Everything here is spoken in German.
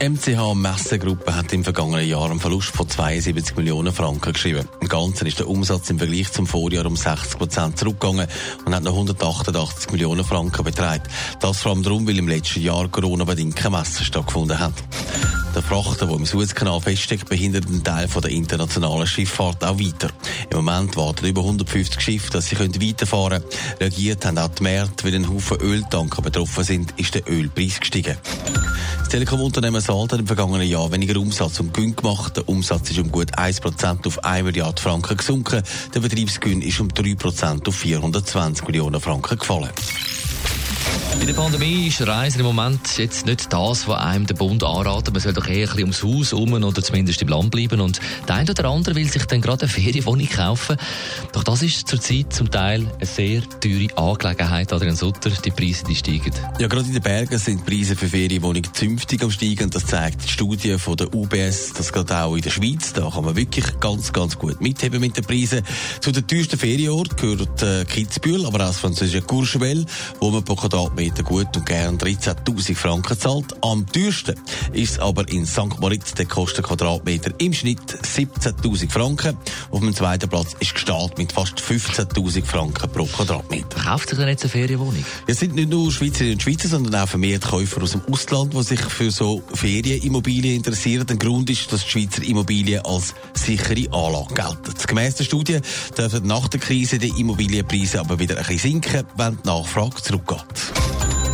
Die MCH Messegruppe hat im vergangenen Jahr einen Verlust von 72 Millionen Franken geschrieben. Im Ganzen ist der Umsatz im Vergleich zum Vorjahr um 60 Prozent zurückgegangen und hat noch 188 Millionen Franken betragen. Das vor allem darum, weil im letzten Jahr Corona-bedingt keine Messe stattgefunden hat. Der Frachter, der im Suezkanal feststeckt, behindert einen Teil der internationalen Schifffahrt auch weiter. Im Moment warten über 150 Schiffe, dass sie weiterfahren können. Reagiert haben auch die Märkte, weil ein Haufen Öltanker betroffen sind, ist der Ölpreis gestiegen. Telekom-Unternehmen Salt hat im vergangenen Jahr weniger Umsatz und Gewinn gemacht. Der Umsatz ist um gut 1% auf 1 Milliarde Franken gesunken. Der Betriebsgewinn ist um 3% auf 420 Millionen Franken gefallen. In der Pandemie ist Reisen im Moment jetzt nicht das, was einem der Bund anraten. Man soll doch eher ein bisschen ums Haus herum oder zumindest im Land bleiben. Und der eine oder andere will sich dann gerade eine Ferienwohnung kaufen. Doch das ist zurzeit zum Teil eine sehr teure Angelegenheit. Adrian Sutter, die Preise die steigen. Ja, gerade in den Bergen sind die Preise für Ferienwohnungen zünftig am steigen. Das zeigt die Studie von der UBS, das geht auch in der Schweiz. Da kann man wirklich ganz, ganz gut mitheben mit den Preisen. Zu den teuersten Ferienort gehört äh, Kitzbühel, aber auch das französische Courchevel, wo man pro Quadratmeter gut und gern 13.000 Franken zahlt. Am teuersten ist aber in St. Moritz der kostet Quadratmeter im Schnitt 17.000 Franken. Auf dem zweiten Platz ist Gestalt mit fast 15.000 Franken pro Quadratmeter. Kauft sich denn jetzt eine Ferienwohnung? Es sind nicht nur Schweizerinnen und Schweizer, sondern auch vermehrt Käufer aus dem Ausland, die sich für so Ferienimmobilien interessieren. Der Grund ist, dass die Schweizer Immobilien als sichere Anlage gelten. Gemäss der Studie dürfen nach der Krise die Immobilienpreise aber wieder ein bisschen sinken, wenn die Nachfrage zurückgeht.